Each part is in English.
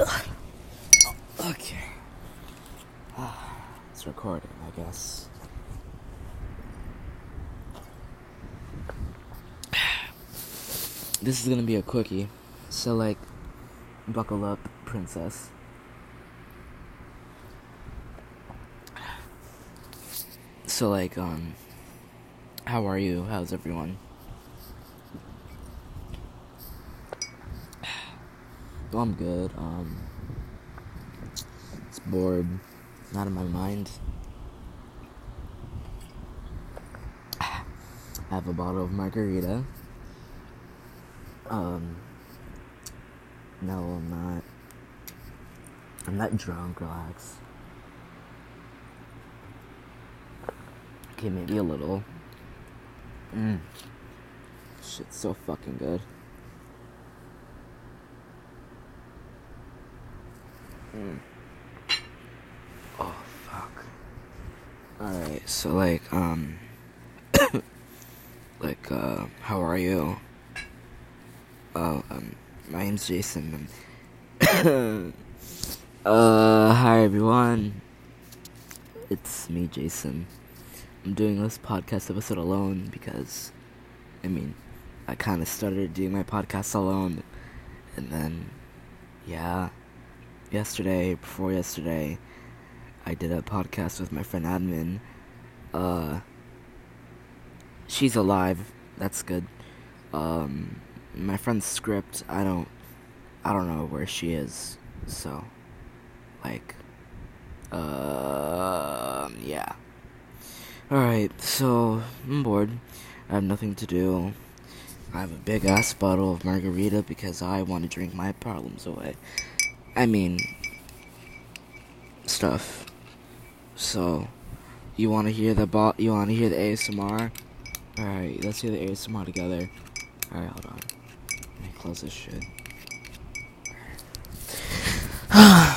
Okay. It's recording, I guess. This is gonna be a quickie. So, like, buckle up, princess. So, like, um, how are you? How's everyone? Well, I'm good. Um, it's bored, not in my mind. I have a bottle of margarita. Um, no, I'm not. I'm not drunk, relax. Okay, maybe a little. Mmm. Shit's so fucking good. Mm. Oh, fuck. Alright, so, like, um. like, uh, how are you? Oh, um, my name's Jason. uh, hi everyone. It's me, Jason. I'm doing this podcast episode alone because, I mean, I kind of started doing my podcast alone, and then, yeah, yesterday, before yesterday, I did a podcast with my friend Admin. Uh, she's alive. That's good. Um, my friend's script, I don't, I don't know where she is. So, like, uh, yeah. Alright, so, I'm bored. I have nothing to do. I have a big ass bottle of margarita because I want to drink my problems away. I mean, stuff. So, you want to hear the bot? You want to hear the ASMR? All right, let's hear the ASMR together. All right, hold on. Let me close this shit.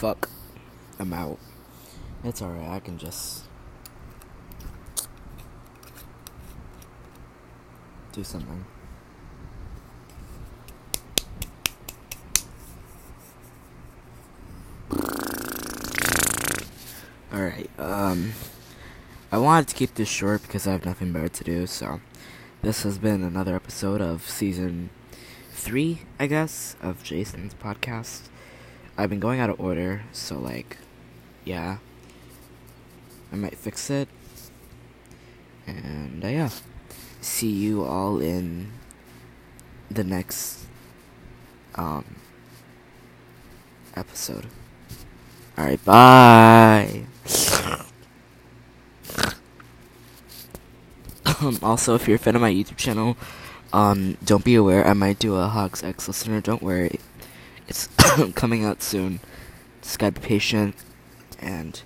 Fuck. I'm out. It's alright, I can just do something. Alright, um I wanted to keep this short because I have nothing better to do, so this has been another episode of season three, I guess, of Jason's podcast. I've been going out of order, so like, yeah, I might fix it. And uh, yeah, see you all in the next um episode. All right, bye. um, also, if you're a fan of my YouTube channel, um, don't be aware I might do a Hogs X listener. Don't worry, it's coming out soon. Just gotta be patient and.